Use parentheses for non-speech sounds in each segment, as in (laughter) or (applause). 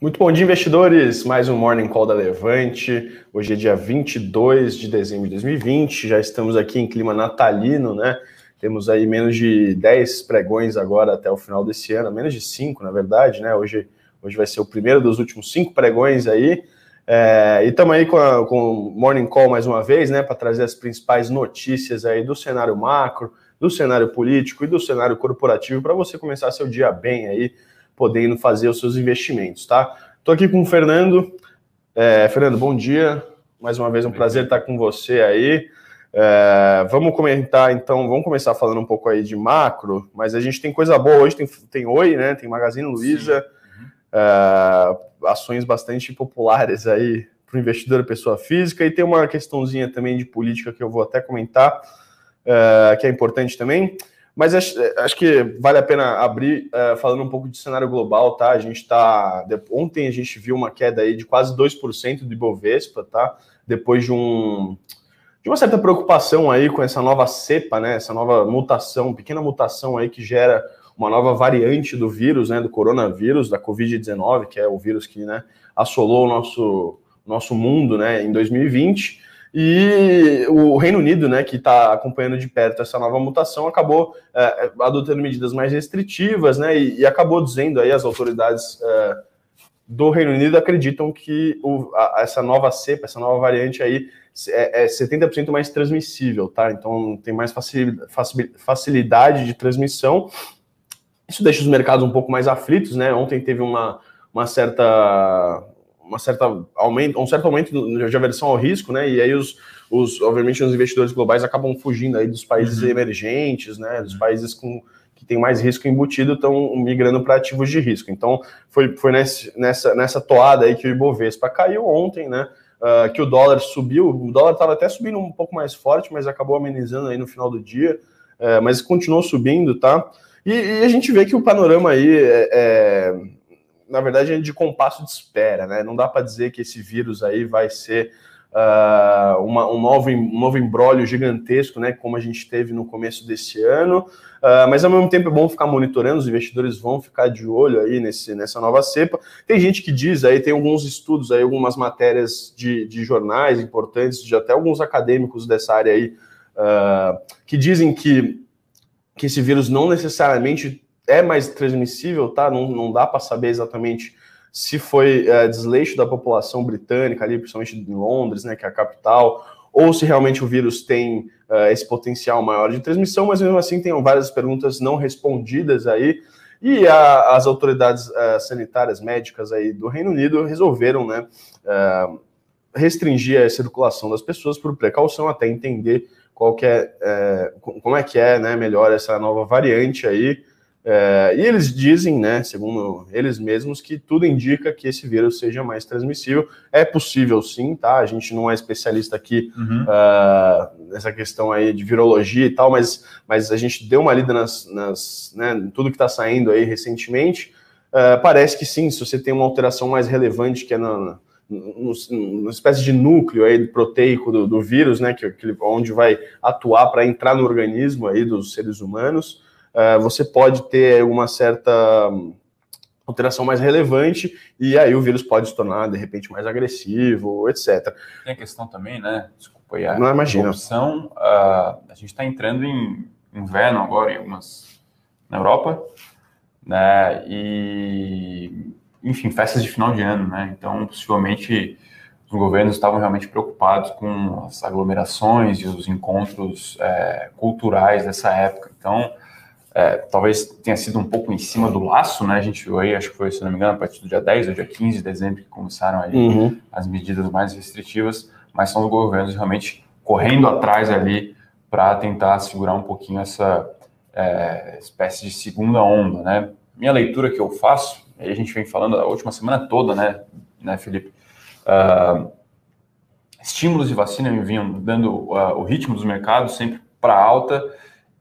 Muito bom dia, investidores. Mais um Morning Call da Levante. Hoje é dia 22 de dezembro de 2020. Já estamos aqui em clima natalino, né? Temos aí menos de 10 pregões agora até o final desse ano, menos de 5, na verdade, né? Hoje, hoje vai ser o primeiro dos últimos cinco pregões aí. É, e estamos aí com, a, com o Morning Call mais uma vez, né? Para trazer as principais notícias aí do cenário macro, do cenário político e do cenário corporativo para você começar seu dia bem aí podendo fazer os seus investimentos, tá? Estou aqui com o Fernando. É, Fernando, bom dia. Mais uma vez um prazer estar com você aí. É, vamos comentar então, vamos começar falando um pouco aí de macro, mas a gente tem coisa boa hoje, tem, tem Oi, né? Tem Magazine Luiza, uhum. é, ações bastante populares aí para o investidor pessoa física, e tem uma questãozinha também de política que eu vou até comentar, é, que é importante também. Mas acho, acho, que vale a pena abrir uh, falando um pouco de cenário global, tá? A gente está. Ontem a gente viu uma queda aí de quase 2% do Ibovespa, tá? Depois de um. De uma certa preocupação aí com essa nova cepa, né? Essa nova mutação, pequena mutação aí que gera uma nova variante do vírus, né? Do coronavírus, da Covid-19, que é o vírus que né, assolou o nosso, nosso mundo, né? Em 2020. E o Reino Unido, né, que está acompanhando de perto essa nova mutação, acabou é, adotando medidas mais restritivas, né, e, e, acabou dizendo aí as autoridades é, do Reino Unido acreditam que o, a, essa nova cepa, essa nova variante aí é, é 70% mais transmissível, tá? Então tem mais facilidade de transmissão. Isso deixa os mercados um pouco mais aflitos, né? Ontem teve uma, uma certa uma certa aumento, um certo aumento de aversão ao risco, né? E aí os, os obviamente os investidores globais acabam fugindo aí dos países uhum. emergentes, né? Dos países com que tem mais risco embutido estão migrando para ativos de risco. Então foi, foi nesse, nessa, nessa toada aí que o Ibovespa caiu ontem, né? Uh, que o dólar subiu, o dólar estava até subindo um pouco mais forte, mas acabou amenizando aí no final do dia, uh, mas continuou subindo, tá? E, e, a gente vê que o panorama aí é, é na verdade, é de compasso de espera, né? Não dá para dizer que esse vírus aí vai ser uh, uma, um, novo, um novo embrólio gigantesco, né? Como a gente teve no começo desse ano. Uh, mas ao mesmo tempo é bom ficar monitorando, os investidores vão ficar de olho aí nesse, nessa nova cepa. Tem gente que diz aí, tem alguns estudos aí, algumas matérias de, de jornais importantes, de até alguns acadêmicos dessa área aí, uh, que dizem que, que esse vírus não necessariamente é mais transmissível, tá? Não, não dá para saber exatamente se foi é, desleixo da população britânica ali, principalmente em Londres, né, que é a capital, ou se realmente o vírus tem uh, esse potencial maior de transmissão, mas mesmo assim tem várias perguntas não respondidas aí, e a, as autoridades uh, sanitárias médicas aí do Reino Unido resolveram, né, uh, restringir a circulação das pessoas por precaução, até entender qual que é, como é que é, né, melhor essa nova variante aí, é, e eles dizem, né, segundo eles mesmos, que tudo indica que esse vírus seja mais transmissível. É possível sim, tá? A gente não é especialista aqui uhum. uh, nessa questão aí de virologia e tal, mas, mas a gente deu uma lida nas, nas né, tudo que está saindo aí recentemente. Uh, parece que sim, se você tem uma alteração mais relevante que é na, uma espécie de núcleo aí proteico do, do vírus, né, que, que onde vai atuar para entrar no organismo aí dos seres humanos. É, você pode ter uma certa hum, alteração mais relevante e aí o vírus pode se tornar de repente mais agressivo, etc. Tem a questão também, né? Desculpa aí, a Não imagina. Opção, uh, a gente está entrando em inverno agora em algumas na Europa, né? E enfim, festas de final de ano, né? Então, possivelmente os governos estavam realmente preocupados com as aglomerações e os encontros é, culturais dessa época. Então, é, talvez tenha sido um pouco em cima do laço, né? A gente viu aí, acho que foi, se não me engano, a partir do dia 10 ou dia 15 de dezembro que começaram aí uhum. as medidas mais restritivas, mas são os governos realmente correndo atrás ali para tentar segurar um pouquinho essa é, espécie de segunda onda, né? Minha leitura que eu faço, aí a gente vem falando a última semana toda, né, né Felipe? Uh, estímulos de vacina vinham dando uh, o ritmo dos mercados sempre para alta,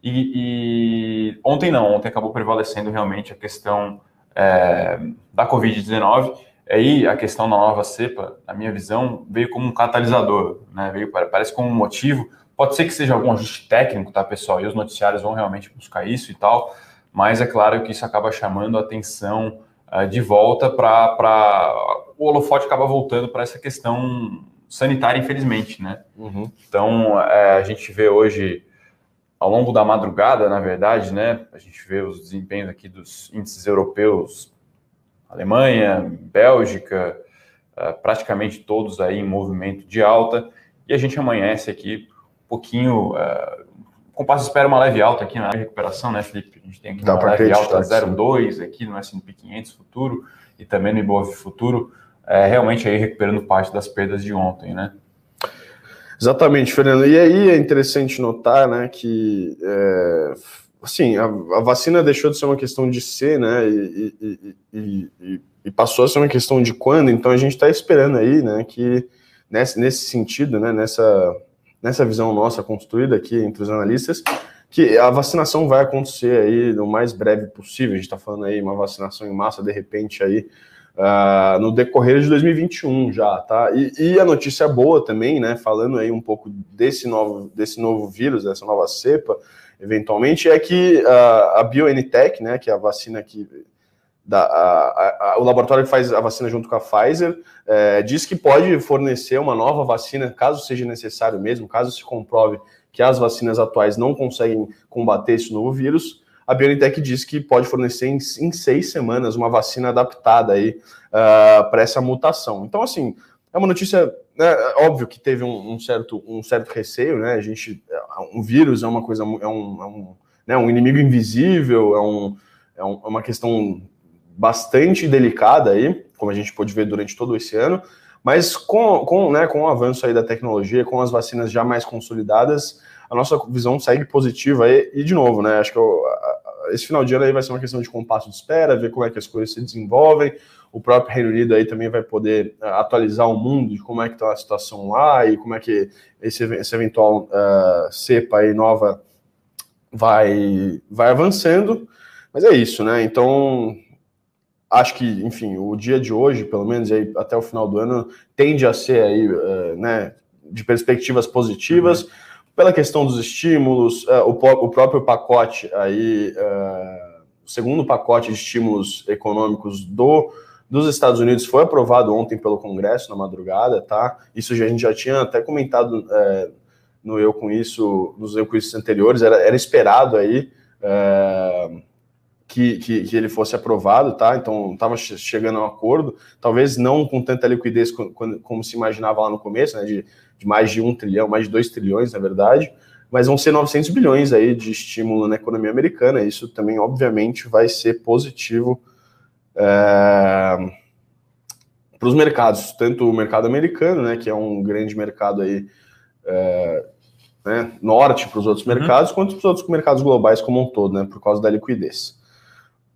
e, e, ontem não, ontem acabou prevalecendo realmente a questão é, da Covid-19. Aí a questão da nova cepa, na minha visão, veio como um catalisador, né? Veio parece como um motivo. Pode ser que seja algum ajuste técnico, tá, pessoal? E os noticiários vão realmente buscar isso e tal. Mas é claro que isso acaba chamando a atenção uh, de volta para o holofote acaba voltando para essa questão sanitária, infelizmente, né? Uhum. Então, é, a gente vê hoje, ao longo da madrugada, na verdade, né? A gente vê os desempenhos aqui dos índices europeus, Alemanha, Bélgica, uh, praticamente todos aí em movimento de alta, e a gente amanhece aqui um pouquinho... Uh, o compasso espera uma leve alta aqui na recuperação, né, Felipe? A gente tem aqui Dá uma leve alta 0,2 aqui no S&P 500 futuro e também no Ibov futuro, é, realmente aí recuperando parte das perdas de ontem, né? Exatamente, Fernando. E aí é interessante notar, né, que é, assim a, a, vacina deixou de ser uma questão de ser, né, e, e, e, e passou a ser uma questão de quando. Então a gente está esperando aí, né, que nesse, nesse sentido, né, nessa nessa visão nossa construída aqui entre os analistas, que a vacinação vai acontecer aí no mais breve possível. A gente está falando aí uma vacinação em massa, de repente aí uh, no decorrer de 2021 já, tá? E, e, a notícia boa também, né? Falando aí um pouco desse novo, desse novo vírus, dessa nova cepa, eventualmente, é que uh, a BioNTech, né? Que é a vacina que da, a, a, o laboratório que faz a vacina junto com a Pfizer é, diz que pode fornecer uma nova vacina, caso seja necessário mesmo, caso se comprove que as vacinas atuais não conseguem combater esse novo vírus a BioNTech diz que pode fornecer em, em seis semanas uma vacina adaptada aí uh, para essa mutação. Então, assim, é uma notícia, né, óbvio que teve um, um, certo, um certo receio, né? A gente, um vírus é uma coisa, é um, é um, né, um inimigo invisível, é, um, é, um, é uma questão bastante delicada aí, como a gente pôde ver durante todo esse ano, mas com, com, né, com o avanço aí da tecnologia, com as vacinas já mais consolidadas, a nossa visão segue positiva e de novo, né, acho que eu, esse final de ano aí vai ser uma questão de compasso de espera, ver como é que as coisas se desenvolvem. O próprio Reino Unido aí também vai poder uh, atualizar o mundo de como é que está a situação lá e como é que esse, esse eventual uh, cepa aí nova vai, vai avançando. Mas é isso, né? Então, acho que, enfim, o dia de hoje, pelo menos aí, até o final do ano, tende a ser aí, uh, né, de perspectivas positivas. Uhum pela questão dos estímulos, uh, o, o, próprio pacote aí, uh, o segundo pacote de estímulos econômicos do, dos Estados Unidos foi aprovado ontem pelo Congresso na madrugada, tá? Isso a gente já tinha até comentado uh, no Eu Com Isso, nos Eu Com Isso anteriores, era, era esperado aí que, que, que, ele fosse aprovado, tá? Então estava chegando a um acordo, talvez não com tanta liquidez como, como se imaginava lá no começo, né? De de mais de um trilhão, mais de dois trilhões, na verdade, mas vão ser 900 bilhões aí de estímulo na economia americana. Isso também, obviamente, vai ser positivo é, para os mercados, tanto o mercado americano, né, que é um grande mercado aí é, né, norte para os outros uhum. mercados, quanto para os outros mercados globais como um todo, né, por causa da liquidez.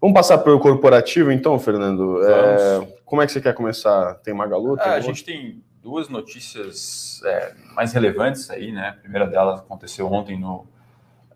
Vamos passar para o corporativo, então, Fernando. É, como é que você quer começar? Tem Magalu? Tem ah, a gente tem duas notícias é, mais relevantes aí, né? A primeira delas aconteceu ontem no,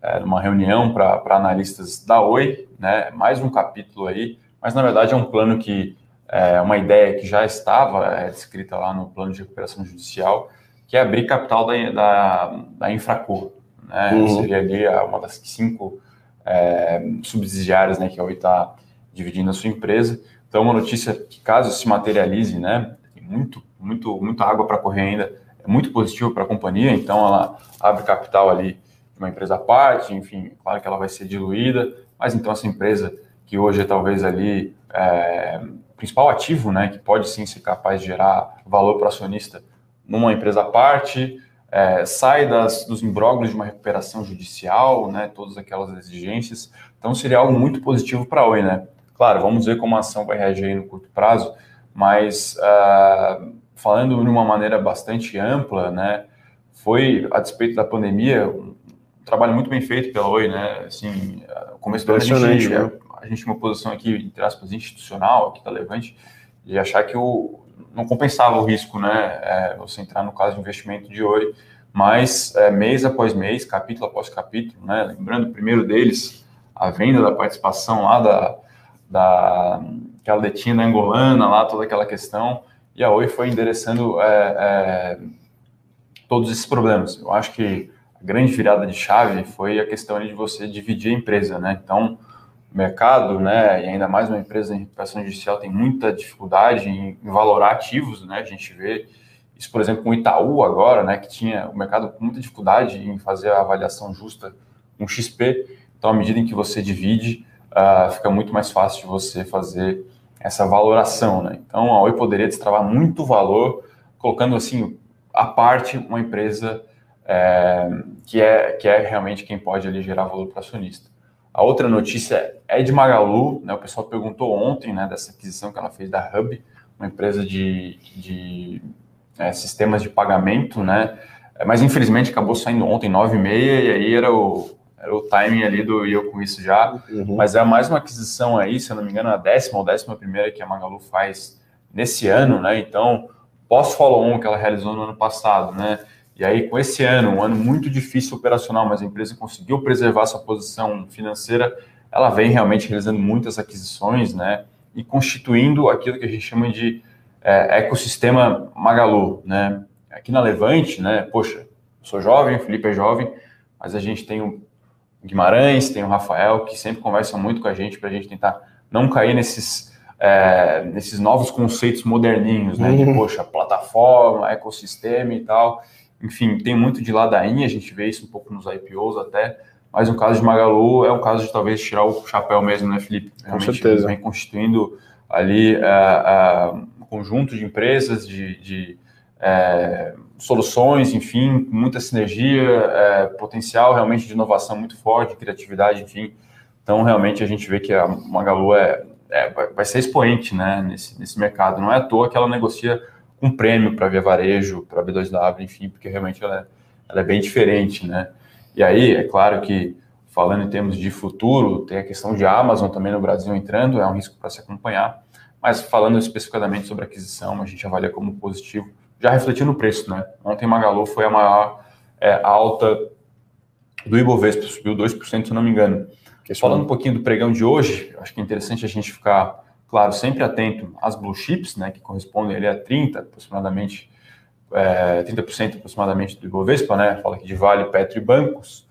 é, numa reunião para analistas da Oi, né? Mais um capítulo aí, mas na verdade é um plano que é uma ideia que já estava é, descrita lá no plano de recuperação judicial, que é abrir capital da, da, da Infracor, né? Uhum. Seria ali uma das cinco é, subsidiárias, né? Que a Oi está dividindo a sua empresa. Então, uma notícia que caso se materialize, né? muito muito, muita água para correr ainda, é muito positivo para a companhia, então ela abre capital ali de uma empresa à parte, enfim, claro que ela vai ser diluída, mas então essa empresa que hoje é talvez ali é, principal ativo, né, que pode sim ser capaz de gerar valor para acionista numa empresa à parte, é, sai das, dos imbróglios de uma recuperação judicial, né, todas aquelas exigências, então seria algo muito positivo para a Oi, né? Claro, vamos ver como a ação vai reagir no curto prazo, mas uh, falando de uma maneira bastante ampla, né, foi, a despeito da pandemia, um trabalho muito bem feito pela Oi, né, assim, o começo do ano a gente, né? a gente uma posição aqui, entre aspas, institucional, aqui da Levante, de achar que o, não compensava o risco, né, é, você entrar no caso de investimento de Oi, mas é, mês após mês, capítulo após capítulo, né, lembrando o primeiro deles, a venda da participação lá da, da que ela detinha na Angolana, lá toda aquela questão, e a Oi foi endereçando é, é, todos esses problemas. Eu acho que a grande virada de chave foi a questão de você dividir a empresa, né? Então, mercado, né, e ainda mais uma empresa em recuperação judicial tem muita dificuldade em, em valorar ativos, né, a gente vê isso, por exemplo, com o Itaú agora, né, que tinha o mercado com muita dificuldade em fazer a avaliação justa com XP, então à medida em que você divide, uh, fica muito mais fácil de você fazer essa valoração, né, então a Oi poderia destravar muito valor, colocando assim, a parte uma empresa é, que, é, que é realmente quem pode ali gerar valor para acionista. A outra notícia é de Magalu, né? O pessoal perguntou ontem, né, dessa aquisição que ela fez da Hub, uma empresa de, de é, sistemas de pagamento, né? Mas infelizmente acabou saindo ontem 9h30 e aí era o, era o timing ali do e eu com isso já. Uhum. Mas é mais uma aquisição aí, se eu não me engano, a décima ou décima primeira que a Magalu faz nesse ano, né? Então, pós-follow-on que ela realizou no ano passado, né? E aí, com esse ano, um ano muito difícil operacional, mas a empresa conseguiu preservar sua posição financeira, ela vem realmente realizando muitas aquisições, né? E constituindo aquilo que a gente chama de é, ecossistema Magalu, né? Aqui na Levante, né? Poxa, eu sou jovem, o Felipe é jovem, mas a gente tem o Guimarães, tem o Rafael, que sempre conversam muito com a gente para a gente tentar não cair nesses, é, nesses novos conceitos moderninhos, né? De, uhum. poxa, plataforma, ecossistema e tal. Enfim, tem muito de ladainha, a gente vê isso um pouco nos IPOs até, mas no caso de Magalu é um caso de talvez tirar o chapéu mesmo, né, Felipe? Realmente, Com certeza. Vem constituindo ali uh, uh, um conjunto de empresas, de, de uh, soluções, enfim, muita sinergia, potencial realmente de inovação muito forte, criatividade, enfim. Então, realmente, a gente vê que a Magalu é, é vai ser expoente né, nesse, nesse mercado. Não é à toa que ela negocia um prêmio para Via Varejo, para B2W, enfim, porque realmente ela é, ela é bem diferente, né? E aí, é claro que, falando em termos de futuro, tem a questão de Amazon também no Brasil entrando, é um risco para se acompanhar, mas falando especificamente sobre aquisição, a gente avalia como positivo, já refletiu no preço, né? Ontem Magalu foi a maior é, alta do Ibovespa, subiu 2%, se não me engano. Falando um pouquinho do pregão de hoje, acho que é interessante a gente ficar claro, sempre atento às blue chips, né, que correspondem ali a 30, aproximadamente, é, 30% aproximadamente do Ibovespa, né, fala aqui de Vale, Petro e bancos.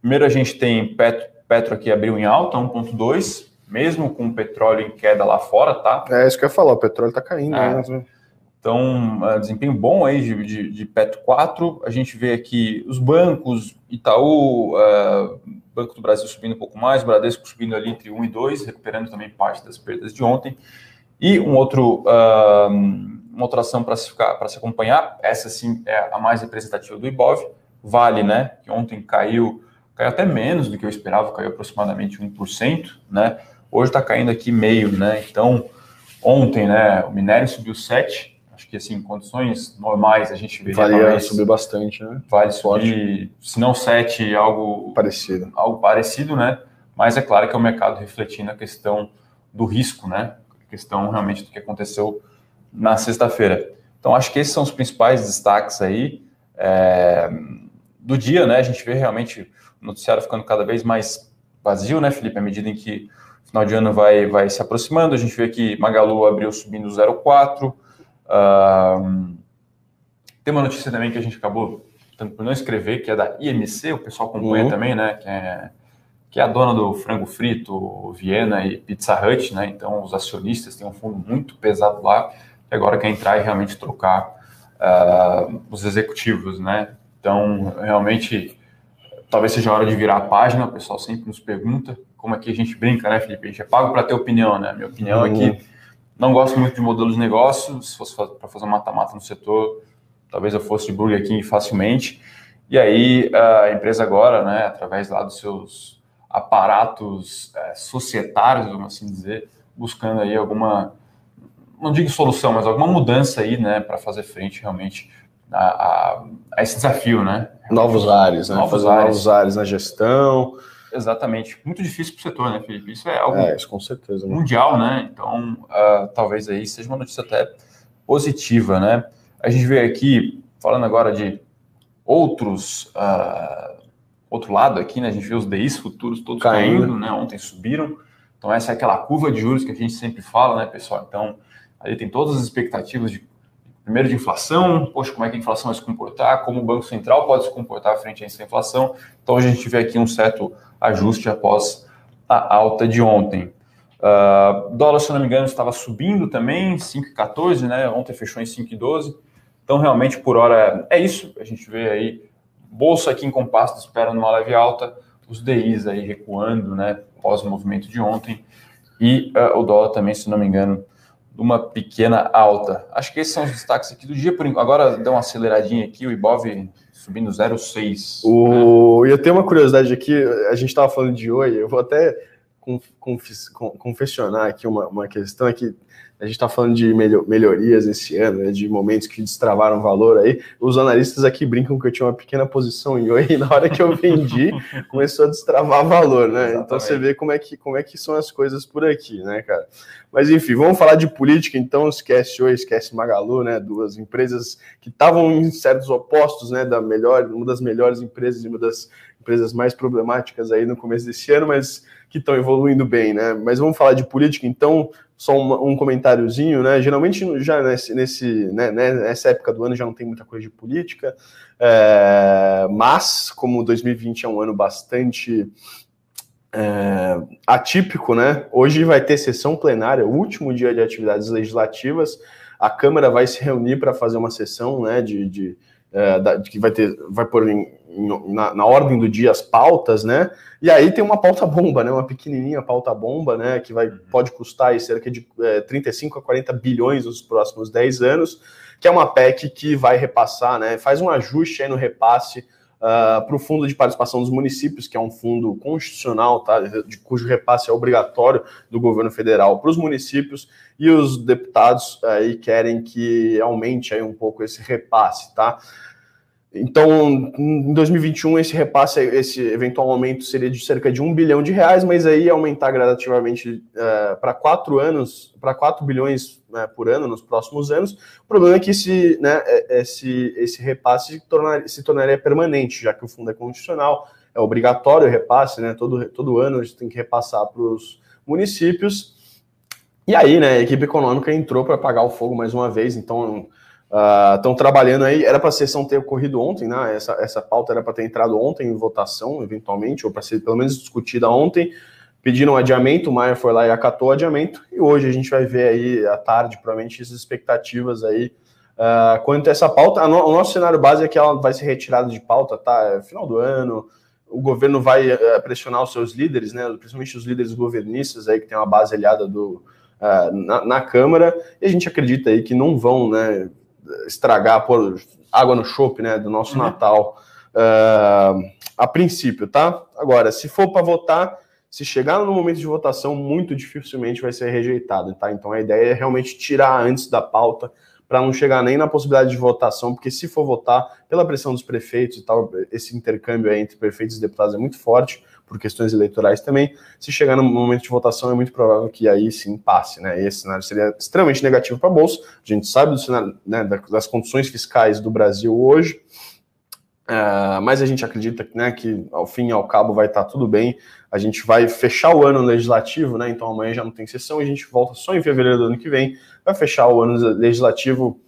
Primeiro a gente tem Petro, Petro aqui abriu em alta, 1.2, mesmo com o petróleo em queda lá fora, tá? É isso que eu ia falar, o petróleo está caindo, é. né? Então, uh, desempenho bom aí de, de, de, Petro 4. A gente vê aqui os bancos, Itaú, uh, Banco do Brasil subindo um pouco mais, Bradesco subindo ali entre 1 e 2, recuperando também parte das perdas de ontem. E um outro, uma outra ação para se, se acompanhar, essa sim é a mais representativa do Ibov, Vale, né? Que ontem caiu, caiu até menos do que eu esperava, caiu aproximadamente 1%, né? Hoje está caindo aqui meio, né? Então, ontem, né, o minério subiu 7%, Acho que, assim, em condições normais, a gente veria... Valia subir bastante, né? Vale subir, se não 7, algo... Parecido. Algo parecido, né? Mas é claro que é o mercado refletindo a questão do risco, né? A questão realmente do que aconteceu na sexta-feira. Então, acho que esses são os principais destaques aí é, do dia, né? A gente vê realmente o noticiário ficando cada vez mais vazio, né, Felipe? À medida em que o final de ano vai, vai se aproximando, a gente vê que Magalu abriu subindo 0,4%, Uh, tem uma notícia também que a gente acabou tanto por não escrever, que é da IMC, o pessoal acompanha uhum. também, né? Que é, que é a dona do frango frito, Viena e Pizza Hut, né? Então, os acionistas têm um fundo muito pesado lá, que agora quer entrar e realmente trocar uh, os executivos, né? Então, realmente, talvez seja a hora de virar a página, o pessoal sempre nos pergunta, como é que a gente brinca, né, Felipe? A gente é pago para ter opinião, né? Minha opinião uhum. é que não gosto muito de modelo de negócio. Se fosse para fazer um mata-mata no setor, talvez eu fosse de Burger King facilmente. E aí a empresa agora, né, através lá dos seus aparatos é, societários, vamos assim dizer, buscando aí alguma, não digo solução, mas alguma mudança aí, né, para fazer frente realmente a, a, a, esse desafio, né? Novos ares, né? Novos fazer ares. novos ares na gestão, Exatamente. Muito difícil para o setor, né, Felipe? Isso é algo é, isso com certeza, né? mundial, né? Então, uh, talvez aí seja uma notícia até positiva, né? A gente vê aqui, falando agora de outros, uh, outro lado aqui, né? A gente vê os DIs futuros todos caindo. caindo, né? Ontem subiram. Então, essa é aquela curva de juros que a gente sempre fala, né, pessoal? Então, aí tem todas as expectativas de primeiro de inflação, poxa, como é que a inflação vai se comportar, como o Banco Central pode se comportar frente a essa inflação. Então a gente vê aqui um certo ajuste após a alta de ontem. Uh, dólar, se não me engano, estava subindo também, 5,14, né? Ontem fechou em 5,12. Então, realmente, por hora, é isso. A gente vê aí, bolsa aqui em compasso de espera numa leve alta, os DIs aí recuando, né? Pós o movimento de ontem. E uh, o dólar também, se não me engano, uma pequena alta. Acho que esses são os destaques aqui do dia. Por Agora deu uma aceleradinha aqui, o Ibov subindo 0,6. O... Né? Eu tenho uma curiosidade aqui, a gente estava falando de Oi, eu vou até confessionar aqui uma, uma questão, é que a gente está falando de melhorias esse ano, né, de momentos que destravaram valor aí. Os analistas aqui brincam que eu tinha uma pequena posição em Oi e na hora que eu vendi, (laughs) começou a destravar valor, né? Exatamente. Então você vê como é, que, como é que são as coisas por aqui, né, cara? Mas enfim, vamos falar de política, então esquece Oi, esquece Magalu, né? Duas empresas que estavam em certos opostos, né? Da melhor, uma das melhores empresas e uma das empresas mais problemáticas aí no começo desse ano, mas que estão evoluindo bem, né? Mas vamos falar de política, então, só um, um comentáriozinho, né? Geralmente já nesse, nesse né, né, nessa época do ano já não tem muita coisa de política, é, mas como 2020 é um ano bastante é, atípico, né? Hoje vai ter sessão plenária, último dia de atividades legislativas. A Câmara vai se reunir para fazer uma sessão, né? De, de, é, de que vai ter, vai pôr em, na, na, ordem do dia as pautas, né? E aí tem uma pauta bomba, né? Uma pequenininha pauta bomba, né? Que vai, pode custar aí cerca de é, 35 a 40 bilhões nos próximos 10 anos, que é uma PEC que vai repassar, né? Faz um ajuste aí no repasse uh, para o Fundo de Participação dos Municípios, que é um fundo constitucional, tá? De, cujo repasse é obrigatório do governo federal para os municípios, e os deputados aí querem que aumente aí um pouco esse repasse, tá? Então, em 2021, esse repasse, esse eventual aumento seria de cerca de um bilhão de reais, mas aí aumentar gradativamente uh, para quatro anos, para 4 bilhões né, por ano nos próximos anos. O problema é que esse, né, é, esse, esse repasse se, tornar, se tornaria permanente, já que o fundo é constitucional, é obrigatório o repasse, né, todo, todo ano a gente tem que repassar para os municípios. E aí, né, a equipe econômica entrou para apagar o fogo mais uma vez, então Estão uh, trabalhando aí, era para a sessão ter ocorrido ontem, né? Essa, essa pauta era para ter entrado ontem em votação, eventualmente, ou para ser pelo menos discutida ontem. Pediram adiamento, o Maia foi lá e acatou o adiamento, e hoje a gente vai ver aí à tarde, provavelmente, as expectativas aí uh, quanto a essa pauta. No, o nosso cenário base é que ela vai ser retirada de pauta, tá? É final do ano, o governo vai uh, pressionar os seus líderes, né? Principalmente os líderes governistas aí, que tem uma base aliada do, Uh, na, na, Câmara, e a gente acredita aí que não vão né, estragar, pôr água no chope, né, do nosso uhum. Natal, uh, a princípio, tá? Agora, se for para votar, se chegar no momento de votação, muito dificilmente vai ser rejeitado, tá? Então a ideia é realmente tirar antes da pauta para não chegar nem na possibilidade de votação, porque se for votar pela pressão dos prefeitos e tal, esse intercâmbio entre prefeitos e deputados é muito forte por questões eleitorais também. Se chegar no momento de votação, é muito provável que aí sim passe, né? E esse cenário seria extremamente negativo para a Bolsa. A gente sabe do cenário, né, das condições fiscais do Brasil hoje, uh, mas a gente acredita né, que ao fim e ao cabo vai estar tá tudo bem. A gente vai fechar o ano legislativo, né? Então amanhã já não tem sessão, a gente volta só em fevereiro do ano que vem. Vai fechar o ano legislativo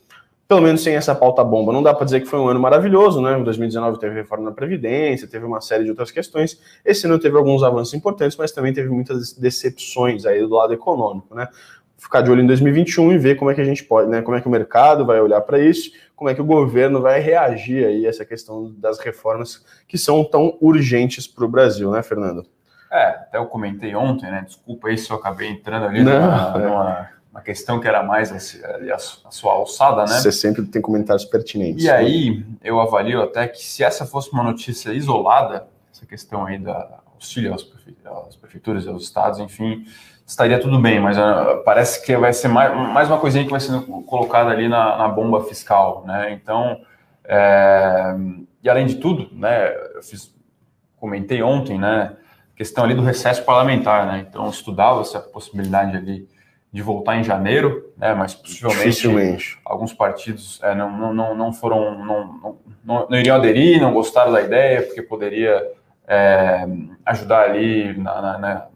pelo menos sem essa pauta bomba. Não dá para dizer que foi um ano maravilhoso, né? Em 2019 teve reforma na Previdência, teve uma série de outras questões. Esse ano teve alguns avanços importantes, mas também teve muitas decepções aí do lado econômico, né? Ficar de olho em 2021 e ver como é que a gente pode, né? Como é que o mercado vai olhar para isso, como é que o governo vai reagir aí a essa questão das reformas que são tão urgentes para o Brasil, né, Fernando? É, até eu comentei ontem, né? Desculpa aí se eu acabei entrando ali Não, numa, é. numa uma questão que era mais a, a, sua alçada, né? Você sempre tem comentários pertinentes. E né? aí eu avalio até que se essa fosse uma notícia isolada, essa questão aí da auxílio às, às prefeituras aos estados, enfim, estaria tudo bem, mas uh, parece que vai ser mais, mais uma coisinha que vai sendo colocada ali na, na bomba fiscal, né? Então, é, e além de tudo, né, eu fiz, comentei ontem, né, questão ali do recesso parlamentar, né? Então, estudava essa possibilidade ali de voltar em janeiro, né, mas possivelmente alguns partidos é, não, não, não, não foram, não, não, não, iriam aderir, não gostaram da ideia, porque poderia é, ajudar ali na, na, na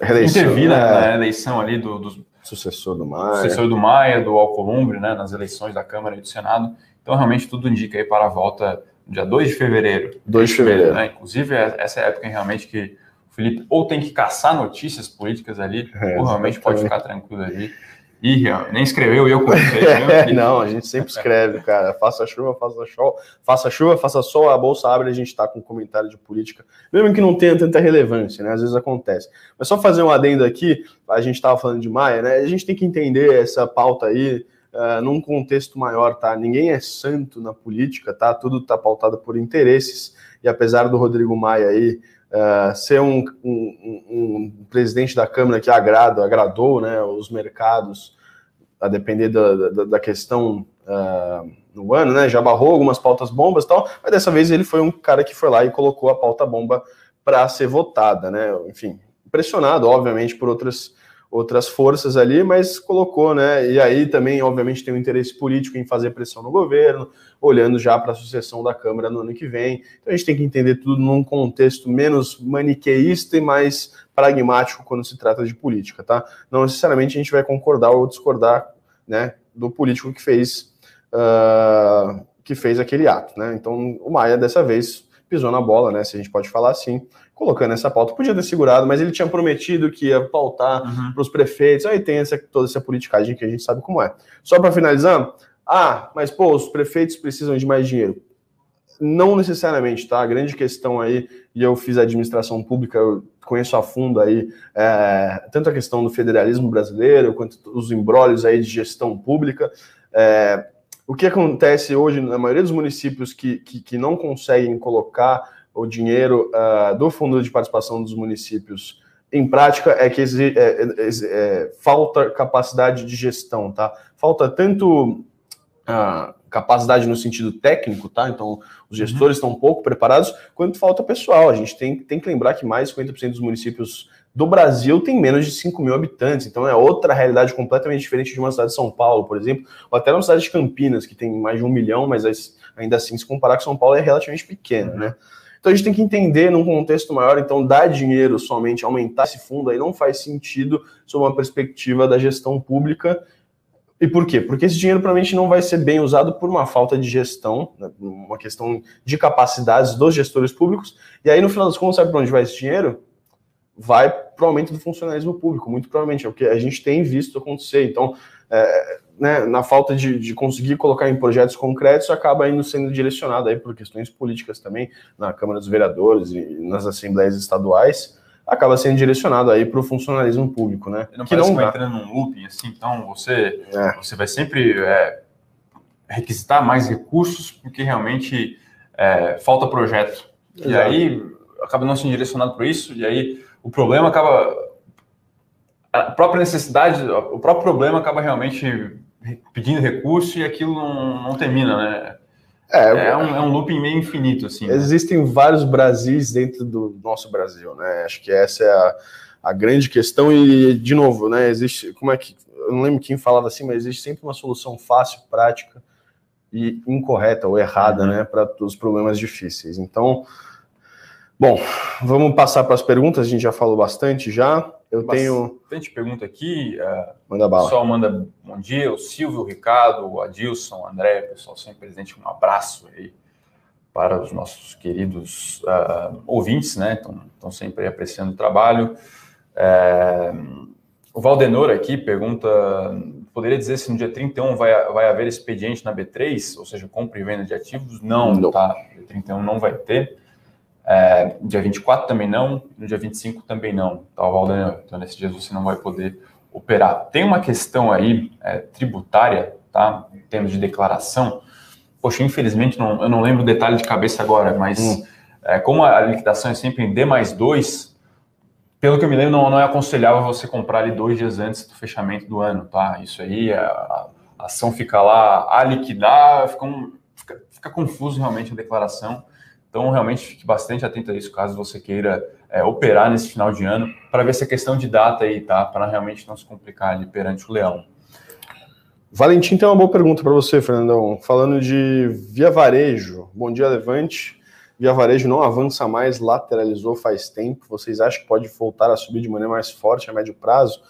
eleição, intervir né? na, eleição ali do, do sucessor do Maia, sucessor do Maia, do Alcolumbre, né, nas eleições da Câmara e do Senado. Então, realmente, tudo indica aí para a volta dia 2 de fevereiro. 2 de fevereiro. Né? Inclusive, essa é a época realmente que Felipe ou tem que caçar notícias políticas ali, é, ou realmente pode ficar tranquilo ali. Ih, nem escreveu eu comecei. é, (laughs) não, a gente sempre escreve, cara. Faça chuva, faça sol, faça chuva, faça sol, a bolsa abre, a gente está com um comentário de política, mesmo que não tenha tanta relevância, né? Às vezes acontece. Mas só fazer um adendo aqui, a gente estava falando de Maia, né? A gente tem que entender essa pauta aí uh, num contexto maior, tá? Ninguém é santo na política, tá? Tudo está pautado por interesses. E apesar do Rodrigo Maia aí uh, ser um, um, um, presidente da Câmara que agrada, agradou né, os mercados, a depender da, da, da questão uh, no ano, né? Já barrou algumas pautas bombas e tal, mas dessa vez ele foi um cara que foi lá e colocou a pauta bomba para ser votada, né? Enfim, impressionado, obviamente, por outras outras forças ali, mas colocou, né? E aí também, obviamente, tem um interesse político em fazer pressão no governo, olhando já para a sucessão da Câmara no ano que vem. Então a gente tem que entender tudo num contexto menos maniqueísta e mais pragmático quando se trata de política, tá? Não necessariamente a gente vai concordar ou discordar, né, do político que fez uh, que fez aquele ato, né? Então o Maia dessa vez pisou na bola, né? Se a gente pode falar assim, colocando essa pauta. Podia ter segurado, mas ele tinha prometido que ia pautar uhum. para os prefeitos. Aí tem essa, toda essa politicagem que a gente sabe como é. Só para finalizar, ah, mas pô, os prefeitos precisam de mais dinheiro. Não necessariamente, tá? A grande questão aí, e eu fiz administração pública, eu conheço a fundo aí é, tanto a questão do federalismo brasileiro quanto os embrólios aí de gestão pública. É, o que acontece hoje na maioria dos municípios que, que, que não conseguem colocar o dinheiro uh, do fundo de participação dos municípios em prática é que é, é, é, falta capacidade de gestão, tá? Falta tanto uh, capacidade no sentido técnico, tá? Então, os uhum. gestores uhum. estão um pouco preparados, quanto falta pessoal. A gente tem, tem que lembrar que mais de 50% dos municípios do Brasil tem menos de 5 mil habitantes, então é outra realidade completamente diferente de uma cidade de São Paulo, por exemplo, ou até uma cidade de Campinas, que tem mais de um milhão, mas ainda assim, se comparar com São Paulo, é relativamente pequeno, né? Então a gente tem que entender num contexto maior, então dar dinheiro somente, aumentar esse fundo aí não faz sentido sob uma perspectiva da gestão pública. E por quê? Porque esse dinheiro provavelmente não vai ser bem usado por uma falta de gestão, né? uma questão de capacidades dos gestores públicos. E aí, no final das contas, sabe para onde vai esse dinheiro? Vai para o aumento do funcionalismo público, muito provavelmente, é o que a gente tem visto acontecer. Então, é, né, na falta de, de, conseguir colocar em projetos concretos, acaba indo sendo direcionado aí por questões políticas também, na Câmara dos Vereadores e nas assembleias estaduais, acaba sendo direcionado aí para o funcionalismo público, né? Não que não vai entrando num looping, assim, então você, é. você vai sempre é, requisitar mais recursos porque realmente é, falta projeto. Exato. E aí acaba não sendo direcionado para isso, e aí o problema acaba a própria necessidade, o próprio problema acaba realmente pedindo recurso e aquilo não, não termina, né? É, é, um, é um looping meio infinito, assim. Né? Existem vários Brasis dentro do nosso Brasil, né? Acho que essa é a, a grande questão e, de novo, né? Existe, como é que, eu não lembro quem falava assim, mas existe sempre uma solução fácil, prática e incorreta ou errada, uhum. né? Para os problemas difíceis. Então, bom, vamos passar para as perguntas, a gente já falou bastante já. Eu Bastante tenho. Bastante pergunta aqui. Uh, manda bala. O pessoal manda bom dia. O Silvio, o Ricardo, o Adilson, o André, o pessoal sempre presente. Um abraço aí para os nossos queridos uh, ouvintes, né? Estão sempre apreciando o trabalho. É, o Valdenor aqui pergunta: poderia dizer se no dia 31 vai, vai haver expediente na B3, ou seja, compra e venda de ativos? Não, não. tá? Dia 31 não vai ter. É, dia 24 também não, no dia 25 também não, tá, Valdir? Então, nesses dias você não vai poder operar. Tem uma questão aí é, tributária, tá? Em termos de declaração. Poxa, infelizmente, não, eu não lembro o detalhe de cabeça agora, mas hum. é, como a liquidação é sempre em D mais 2, pelo que eu me lembro, não, não é aconselhável você comprar ali dois dias antes do fechamento do ano, tá? Isso aí, a, a ação fica lá a liquidar, fica, um, fica, fica confuso realmente a declaração. Então, realmente fique bastante atento a isso, caso você queira é, operar nesse final de ano, para ver essa questão de data aí, tá? Para realmente não se complicar ali perante o leão. Valentim tem uma boa pergunta para você, Fernandão. Falando de Via Varejo. Bom dia, Levante. Via Varejo não avança mais, lateralizou faz tempo. Vocês acham que pode voltar a subir de maneira mais forte a médio prazo?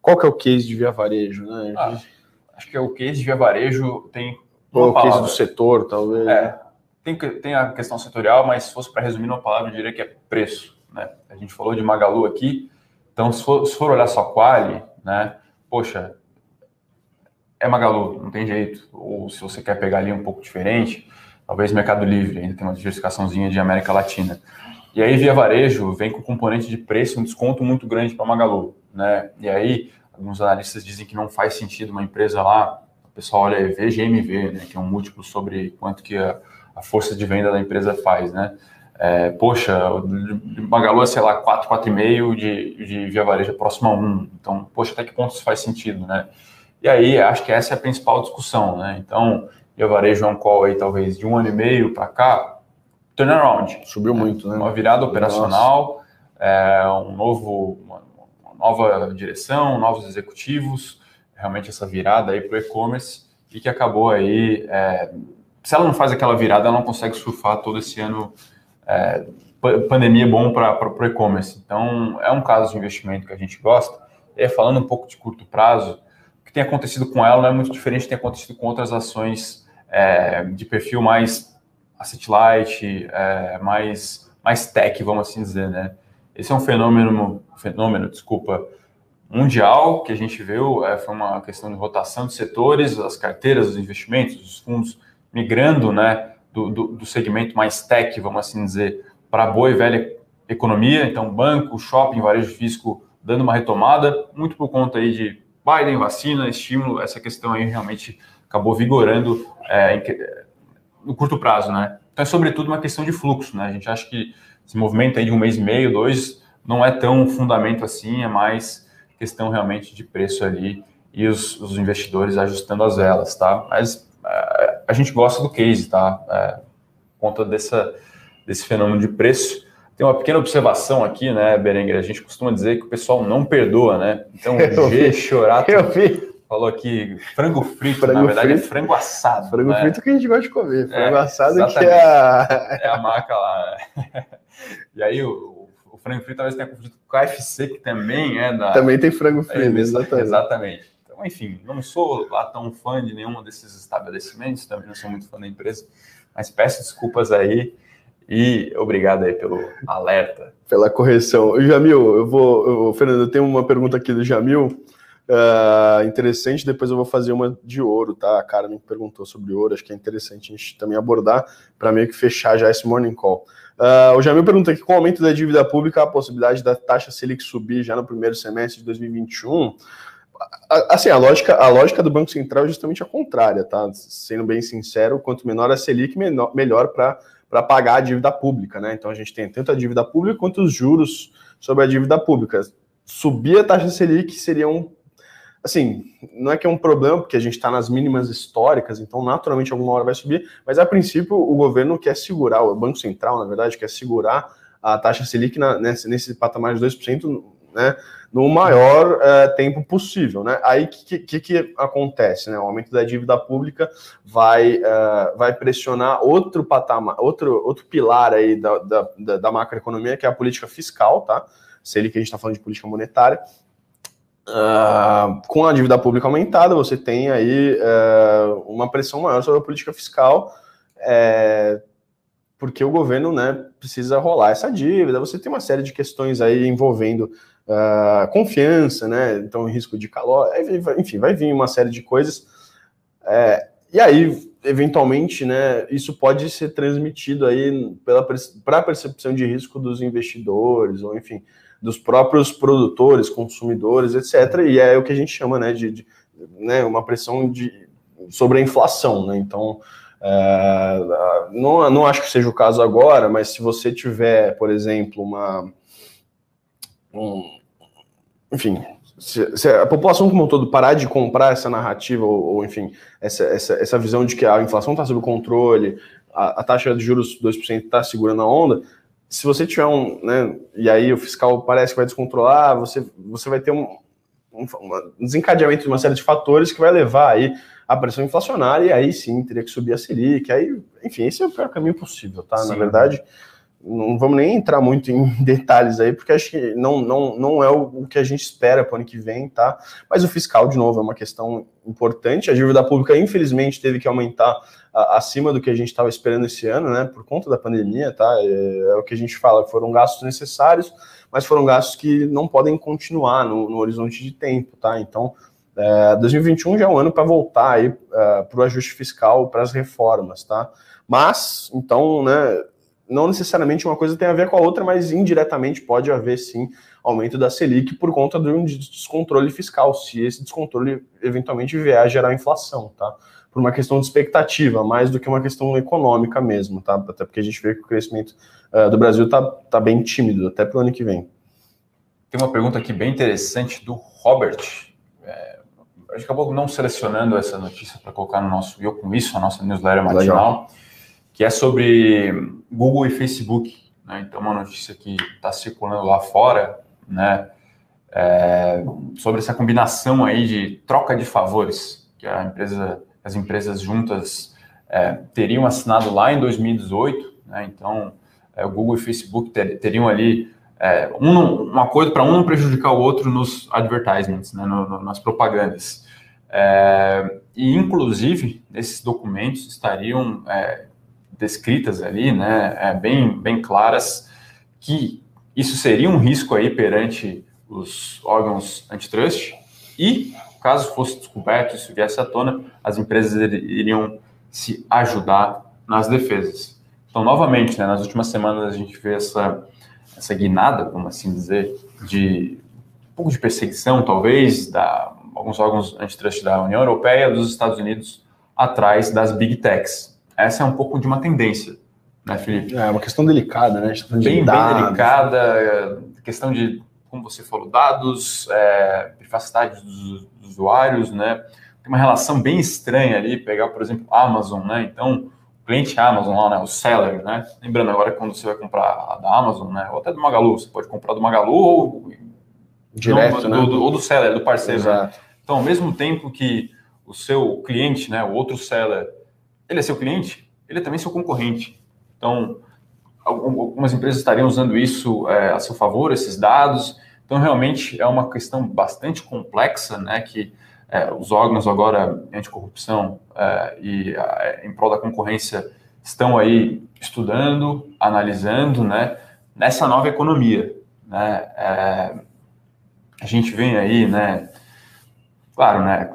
Qual que é o case de Via Varejo, né? Ah, acho que é o case de Via Varejo tem Ou o case do setor, talvez. É, tem, tem a questão setorial, mas se fosse para resumir numa palavra, eu diria que é preço. né? A gente falou de Magalu aqui, então se for, se for olhar só quali, né? Poxa, é Magalu, não tem jeito. Ou se você quer pegar ali um pouco diferente, talvez Mercado Livre, ainda tem uma diversificaçãozinha de América Latina. E aí, via varejo, vem com componente de preço, um desconto muito grande para Magalu, né? E aí, alguns analistas dizem que não faz sentido uma empresa lá, o pessoal olha VGMV, né, que é um múltiplo sobre quanto que a, a força de venda da empresa faz, né? É, poxa, Magalu é, sei lá, 4, 4,5 de, de via varejo próximo a 1. Então, poxa, até que ponto isso faz sentido, né? E aí, acho que essa é a principal discussão, né? Então, via varejo é um call aí, talvez, de um ano e meio para cá, turnaround. Subiu né? muito, né? Uma virada operacional, é, um novo, uma, uma, nova direção, novos executivos, realmente essa virada aí para o e-commerce e que acabou aí, é, se ela não faz aquela virada, ela não consegue surfar todo esse ano é, pandemia é bom para o e-commerce. Então, é um caso de investimento que a gente gosta. E falando um pouco de curto prazo, o que tem acontecido com ela não é muito diferente do que tem acontecido com outras ações é, de perfil mais asset light, é, mais, mais tech, vamos assim dizer, né? Esse é um fenômeno, fenômeno, desculpa, mundial que a gente viu, é, foi uma questão de rotação de setores, as carteiras, os investimentos, os fundos migrando, né, do, do, do segmento mais tech, vamos assim dizer, para boa e velha economia, então banco, shopping, varejo físico dando uma retomada, muito por conta aí de Biden, vacina, estímulo, essa questão aí realmente acabou vigorando é, no curto prazo, né? Então é sobretudo uma questão de fluxo, né? A gente acha que esse movimento aí de um mês e meio, dois, não é tão fundamento assim, é mais questão realmente de preço ali e os, os investidores ajustando as velas, tá? Mas a gente gosta do case, tá? É, por conta dessa, desse fenômeno de preço. Tem uma pequena observação aqui, né, Berenguer? A gente costuma dizer que o pessoal não perdoa, né? Então, (laughs) o G Chorato falou aqui frango frito, frango na verdade é frito, é frango assado. Frango né? frito que a gente gosta de comer. Frango é, assado que é a... é a marca lá. Né? (laughs) E aí, o, o frango frito talvez tenha confundido com o KFC, que também é da... Também tem frango frito, é, exatamente. Exatamente. Enfim, não sou lá tão fã de nenhum desses estabelecimentos, também não sou muito fã da empresa, mas peço desculpas aí e obrigado aí pelo alerta. Pela correção. Jamil, eu vou, eu, Fernando, eu tenho uma pergunta aqui do Jamil, uh, interessante, depois eu vou fazer uma de ouro, tá? A cara me perguntou sobre ouro, acho que é interessante a gente também abordar para meio que fechar já esse morning call. Uh, o Jamil pergunta aqui, com o aumento da dívida pública, a possibilidade da taxa Selic subir já no primeiro semestre de 2021 assim, a lógica, a lógica do Banco Central é justamente a contrária, tá? Sendo bem sincero, quanto menor a Selic, menor, melhor para pagar a dívida pública, né? Então a gente tem tanto a dívida pública quanto os juros sobre a dívida pública. Subir a taxa Selic seria um. Assim, não é que é um problema, porque a gente está nas mínimas históricas, então naturalmente alguma hora vai subir, mas a princípio o governo quer segurar, o Banco Central, na verdade, quer segurar a taxa Selic na, nesse, nesse patamar de 2%, né? no maior uh, tempo possível. Né? Aí o que, que, que, acontece? Né? O aumento da dívida pública vai, uh, vai pressionar outro patamar, outro, outro pilar aí da, da, da, macroeconomia, que é a política fiscal, tá? Se ele que a gente está falando de política monetária. Uh, com a dívida pública aumentada, você tem aí uma pressão maior sobre a política fiscal. É, porque o governo né, precisa rolar essa dívida. Você tem uma série de questões aí envolvendo uh, confiança, né? Então, risco de calor, enfim, vai vir uma série de coisas. É, e aí, eventualmente, né, isso pode ser transmitido aí para a percepção de risco dos investidores, ou enfim, dos próprios produtores, consumidores, etc. E é o que a gente chama né, de, de né, uma pressão de, sobre a inflação. Né? Então, é, não, não acho que seja o caso agora, mas se você tiver, por exemplo, uma. Um, enfim, se, se, a população como um todo parar de comprar essa narrativa, ou, ou enfim, essa, essa, essa visão de que a inflação está sob controle, a, a, taxa de juros 2% está segurando a onda, se você tiver um, né, e aí o fiscal parece que vai descontrolar, você, você vai ter um, um, um desencadeamento de uma série de fatores que vai levar aí a pressão inflacionária, e aí sim teria que subir a Selic, aí, enfim, esse é o pior caminho possível, tá? Sim. Na verdade, não vamos nem entrar muito em (laughs) detalhes aí, porque acho que não, não, não é o, que a gente espera para o ano que vem, tá? Mas o fiscal, de novo, é uma questão importante. A dívida pública, infelizmente, teve que aumentar acima do que a gente estava esperando esse ano, né? Por conta da pandemia, tá? É, é, o que a gente fala, foram gastos necessários, mas foram gastos que não podem continuar no, no horizonte de tempo, tá? Então, é, 2021 já é um ano para voltar aí é, para o ajuste fiscal, para as reformas, tá? Mas, então, né? Não necessariamente uma coisa tem a ver com a outra, mas indiretamente pode haver sim aumento da Selic por conta de um descontrole fiscal, se esse descontrole eventualmente vier a gerar inflação, tá? Por uma questão de expectativa, mais do que uma questão econômica mesmo, tá? Até porque a gente vê que o crescimento uh, do Brasil tá, tá bem tímido, até para o ano que vem. Tem uma pergunta aqui bem interessante do Robert. É, a gente acabou não selecionando essa notícia para colocar no nosso Eu Com Isso, a nossa newsletter matinal. Legal que é sobre Google e Facebook. Né? Então, uma notícia que está circulando lá fora, né? É, sobre essa combinação aí de troca de favores que a empresa, as empresas juntas é, teriam assinado lá em 2018. Né? Então, é, o Google e o Facebook ter, teriam ali é, um, um acordo para um não prejudicar o outro nos advertisements, né? No, no, nas propagandas. É, e, inclusive, esses documentos estariam é, descritas ali, né, é, bem, bem claras, que isso seria um risco aí perante os órgãos antitrust e, caso fosse descoberto, isso viesse à tona, as empresas iriam se ajudar nas defesas. Então, novamente, né, nas últimas semanas a gente vê essa, essa guinada, vamos assim dizer, de um pouco de perseguição, talvez, da alguns órgãos antitrust da União Europeia, dos Estados Unidos, atrás das big techs essa é um pouco de uma tendência, né, Felipe? É uma questão delicada, né? Tá bem, bem delicada, é, questão de, como você falou, dados, é, privacidade dos, dos usuários, né? Tem uma relação bem estranha ali, pegar, por exemplo, Amazon, né? Então, o cliente Amazon lá, né? O seller, né? Lembrando agora quando você vai comprar da Amazon, né? Ou até do Magalu, você pode comprar do Magalu ou direto, não, né? Do, ou do seller, do parceiro. Né? Então, ao mesmo tempo que o seu cliente, né? O outro seller ele é seu cliente, ele é também seu concorrente. Então, algumas empresas estariam usando isso é, a seu favor, esses dados. Então, realmente é uma questão bastante complexa, né, que é, os órgãos agora anticorrupção é, e é, em prol da concorrência estão aí estudando, analisando, né, nessa nova economia, né, é, a gente vem aí, né, claro, né,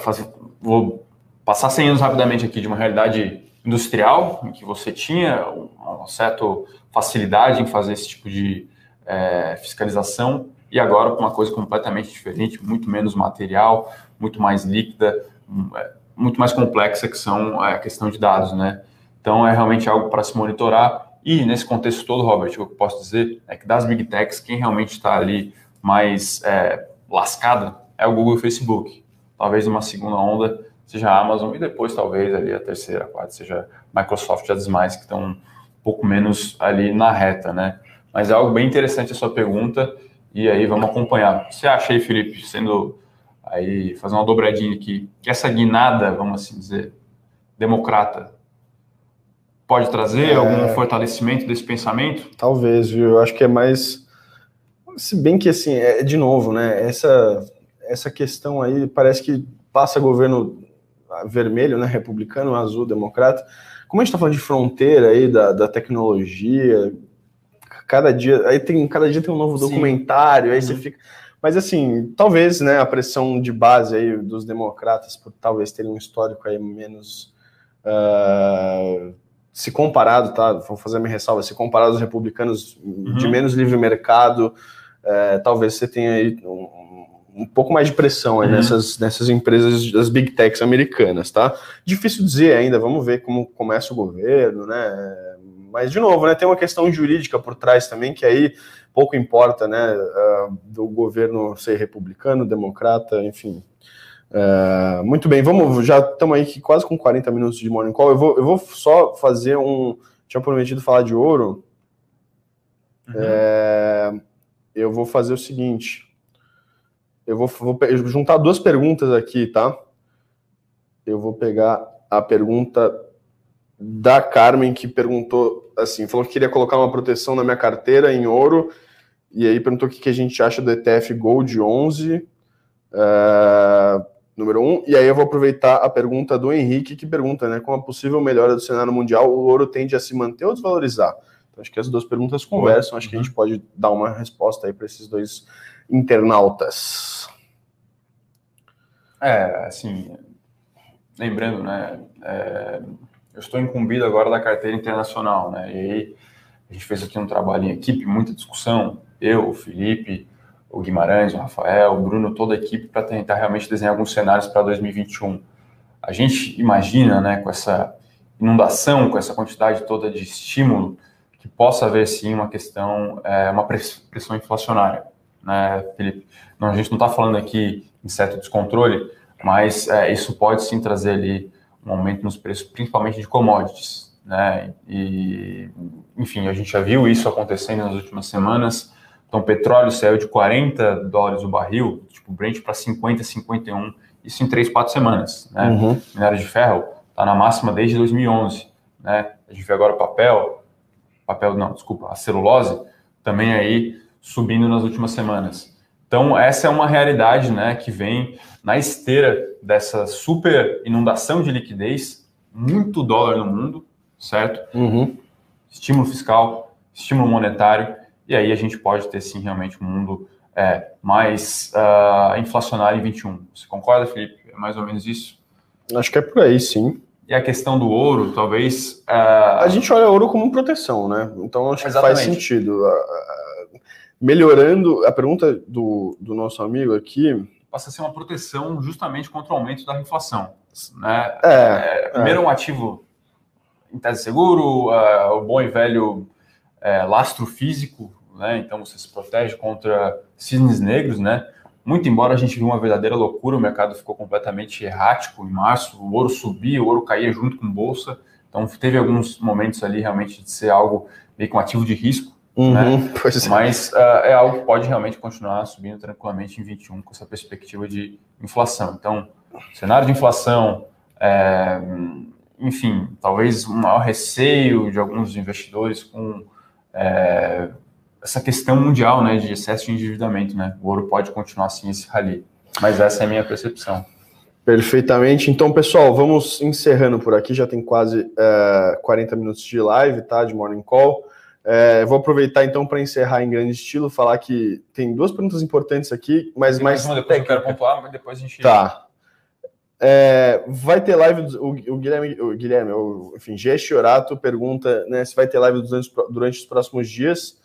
faz, vou passar 100 anos rapidamente aqui de uma realidade industrial, em que você tinha uma certa facilidade em fazer esse tipo de é, fiscalização, e agora com uma coisa completamente diferente, muito menos material, muito mais líquida, é, muito mais complexa, que são é, a questão de dados, né? Então é realmente algo para se monitorar. E nesse contexto todo, Robert, o que eu posso dizer é que das big techs, quem realmente está ali mais é, lascado é o Google e o Facebook. Talvez uma segunda onda seja a Amazon e depois talvez ali a terceira, a quarta, seja Microsoft e as demais que estão um pouco menos ali na reta, né? Mas é algo bem interessante a sua pergunta e aí vamos acompanhar. Você acha aí, Felipe, sendo aí, fazer uma dobradinha aqui, que essa guinada, vamos assim dizer, democrata, pode trazer é... algum fortalecimento desse pensamento? Talvez, viu? Eu acho que é mais... Se bem que, assim, é de novo, né? Essa, essa questão aí parece que passa governo vermelho, né, republicano, azul, democrata. Como a gente está falando de fronteira aí da, da tecnologia, cada dia, aí tem, cada dia tem um novo Sim. documentário, aí uhum. você fica. Mas assim, talvez, né, a pressão de base aí dos democratas por talvez terem um histórico aí menos uh, se comparado, tá? Vou fazer minha ressalva, se comparado aos republicanos uhum. de menos livre mercado, uh, talvez você tenha aí um, um pouco mais de pressão uhum. nessas, nessas empresas das big techs americanas, tá? Difícil dizer ainda, vamos ver como começa o governo, né? Mas, de novo, né, tem uma questão jurídica por trás também, que aí pouco importa, né, uh, do governo ser republicano, democrata, enfim. Uh, muito bem, vamos, já estamos aí quase com 40 minutos de Morning Call, eu vou, eu vou só fazer um, tinha prometido falar de ouro, uhum. é, eu vou fazer o seguinte, eu vou, vou juntar duas perguntas aqui, tá? Eu vou pegar a pergunta da Carmen, que perguntou assim, falou que queria colocar uma proteção na minha carteira em ouro, e aí perguntou o que, que a gente acha do ETF Gold 11, uh, número 1, e aí eu vou aproveitar a pergunta do Henrique, que pergunta, né, com a possível melhora do cenário mundial, o ouro tende a se manter ou desvalorizar? Então, acho que as duas perguntas conversam, acho que a gente pode dar uma resposta aí para esses dois internautas. É, assim, lembrando, né, é, eu estou incumbido agora da carteira internacional, né, e aí a gente fez aqui um trabalho em equipe, muita discussão, eu, o Felipe, o Guimarães, o Rafael, o Bruno, toda a equipe, para tentar realmente desenhar alguns cenários para 2021. A gente imagina, né, com essa inundação, com essa quantidade toda de estímulo, que possa haver sim uma questão, é, uma pressão inflacionária, né, Felipe? Não, a gente não está falando aqui em certo descontrole, mas é, isso pode sim trazer ali um aumento nos preços, principalmente de commodities, né? E, enfim, a gente já viu isso acontecendo nas últimas semanas. Então, o petróleo saiu de 40 dólares o barril, tipo Brent, para 50, 51, isso em 3, 4 semanas, né? Uhum. Minério de ferro está na máxima desde 2011, né? A gente vê agora o papel, papel não, desculpa, a celulose, também aí subindo nas últimas semanas. Então, essa é uma realidade né, que vem na esteira dessa super inundação de liquidez, muito dólar no mundo, certo? Uhum. Estímulo fiscal, estímulo monetário, e aí a gente pode ter sim realmente um mundo é, mais uh, inflacionário em 21. Você concorda, Felipe? É mais ou menos isso? Acho que é por aí, sim. E a questão do ouro, talvez. Uh... A gente olha ouro como proteção, né? Então acho Exatamente. que faz sentido. Uh, melhorando, a pergunta do, do nosso amigo aqui. Passa a ser uma proteção justamente contra o aumento da inflação. Né? É, é, primeiro, é. um ativo em tese seguro, uh, o bom e velho é, lastro físico, né? então você se protege contra cisnes negros, né? Muito embora a gente viu uma verdadeira loucura, o mercado ficou completamente errático em março, o ouro subia, o ouro caía junto com bolsa, então teve alguns momentos ali realmente de ser algo meio que um ativo de risco, Uhum, (laughs) né? é. Mas uh, é algo que pode realmente continuar subindo tranquilamente em 21 com essa perspectiva de inflação. Então, cenário de inflação, é, enfim, talvez um maior receio de alguns investidores com é, essa questão mundial né, de excesso de endividamento. Né? O ouro pode continuar assim esse rally. Mas essa é a minha percepção. Perfeitamente. Então, pessoal, vamos encerrando por aqui. Já tem quase é, 40 minutos de live, tá? De Morning Call. É, vou aproveitar então para encerrar em grande estilo, falar que tem duas perguntas importantes aqui, mas mais. Uma depois eu quero pontuar, mas depois a gente. Tá. É, vai ter live, o, o Guilherme, o Guilherme, o, enfim, Gestiorato pergunta né, se vai ter live durante, durante, os próximos dias.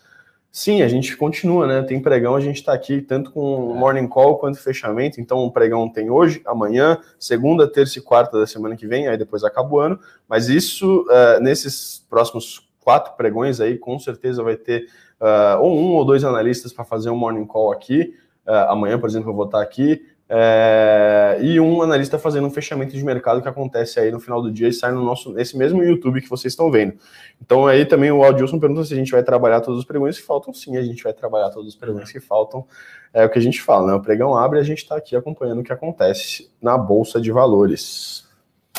Sim, a gente continua, né? Tem pregão, a gente está aqui tanto com é. morning call quanto fechamento. Então, o pregão tem hoje, amanhã, segunda, terça e quarta da semana que vem, aí depois acaba o ano. Mas isso, uh, nesses próximos quatro pregões aí, com certeza vai ter uh, ou um ou dois analistas para fazer um morning call aqui. Uh, amanhã, por exemplo, eu vou estar aqui. É, e um analista fazendo um fechamento de mercado que acontece aí no final do dia e sai no nosso nesse mesmo YouTube que vocês estão vendo. Então aí também o Aldilson pergunta se a gente vai trabalhar todos os pregões que faltam. Sim, a gente vai trabalhar todos os pregões que faltam. É o que a gente fala, né? O pregão abre e a gente está aqui acompanhando o que acontece na Bolsa de Valores.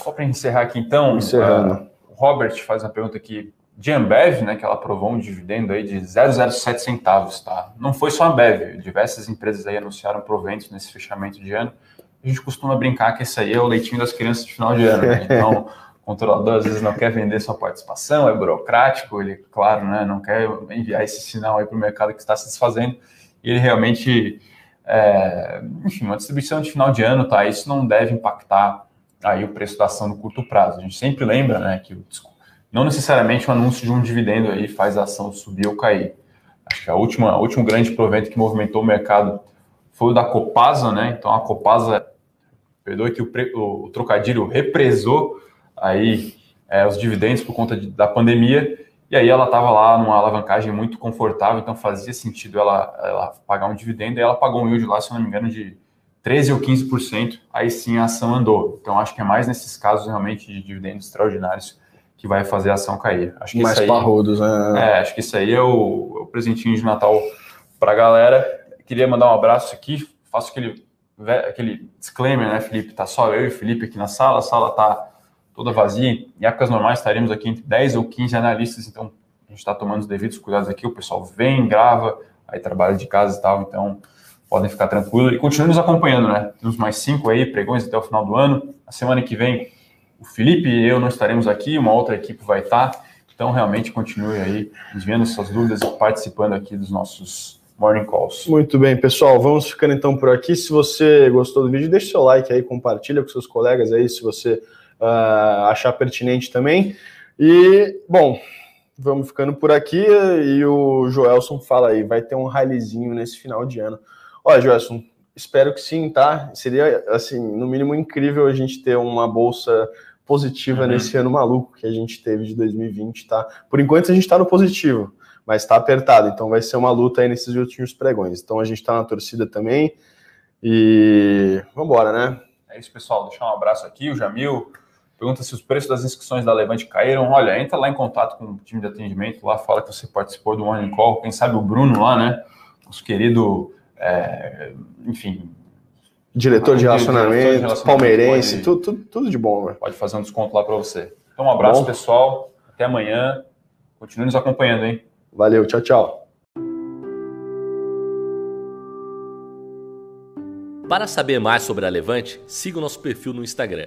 Só para encerrar aqui então, Encerrando. Uh, Robert faz uma pergunta aqui de Ambev, né, que ela aprovou um dividendo aí de 0,07 centavos, tá? Não foi só a Ambev, diversas empresas aí anunciaram proventos nesse fechamento de ano. A gente costuma brincar que esse aí é o leitinho das crianças de final de ano, né? (laughs) Então, o controlador às vezes não quer vender sua participação, é burocrático, ele, claro, né, não quer enviar esse sinal aí para o mercado que está se desfazendo, e ele realmente, é, enfim, uma distribuição de final de ano, tá? Isso não deve impactar aí o preço da ação no curto prazo. A gente sempre lembra, né, que o não necessariamente o um anúncio de um dividendo aí faz a ação subir ou cair. Acho que a última, a último grande provento que movimentou o mercado foi o da Copasa, né? Então a Copasa, perdoe que o, o, o trocadilho represou aí é, os dividendos por conta de, da pandemia, e aí ela estava lá numa alavancagem muito confortável, então fazia sentido ela, ela pagar um dividendo, e ela pagou um yield lá, se não me engano, de 13 ou 15%, aí sim a ação andou. Então acho que é mais nesses casos realmente de dividendos extraordinários que vai fazer a ação cair. Acho que Mais aí, parrudos, né? É, acho que isso aí é o, é o presentinho de Natal para a galera. Queria mandar um abraço aqui, faço aquele, aquele disclaimer, né, Felipe? Tá só eu e o Felipe aqui na sala, a sala tá toda vazia. Em épocas normais estaremos aqui entre 10 ou 15 analistas, então a gente está tomando os devidos cuidados aqui. O pessoal vem, grava, aí trabalha de casa e tal, então podem ficar tranquilos e continuem nos acompanhando, né? Temos mais cinco aí, pregões até o final do ano. A semana que vem, o Felipe e eu não estaremos aqui, uma outra equipe vai estar. Então, realmente, continue aí enviando suas dúvidas e participando aqui dos nossos Morning Calls. Muito bem, pessoal, vamos ficando então por aqui. Se você gostou do vídeo, deixe seu like aí, compartilha com seus colegas aí, se você uh, achar pertinente também. E, bom, vamos ficando por aqui e o Joelson fala aí, vai ter um railezinho nesse final de ano. Olha, Joelson, espero que sim, tá? Seria, assim, no mínimo incrível a gente ter uma bolsa positiva uhum. nesse ano maluco que a gente teve de 2020, tá? Por enquanto a gente tá no positivo mas está apertado, então vai ser uma luta aí nesses últimos pregões. Então a gente está na torcida também e vamos embora, né? É isso, pessoal. Deixar um abraço aqui. O Jamil pergunta se os preços das inscrições da Levante caíram. Olha, entra lá em contato com o time de atendimento, lá fala que você participou do Morning Call. Quem sabe o Bruno lá, né? Nosso querido, é, enfim, diretor de relacionamento, diretor de relacionamento palmeirense, pode, tudo, tudo, tudo, de bom. Véio. Pode fazer um desconto lá para você. Então, um abraço, bom. pessoal. Até amanhã. Continue nos acompanhando, hein? Valeu, tchau, tchau. Para saber mais sobre a Levante, siga o nosso perfil no Instagram,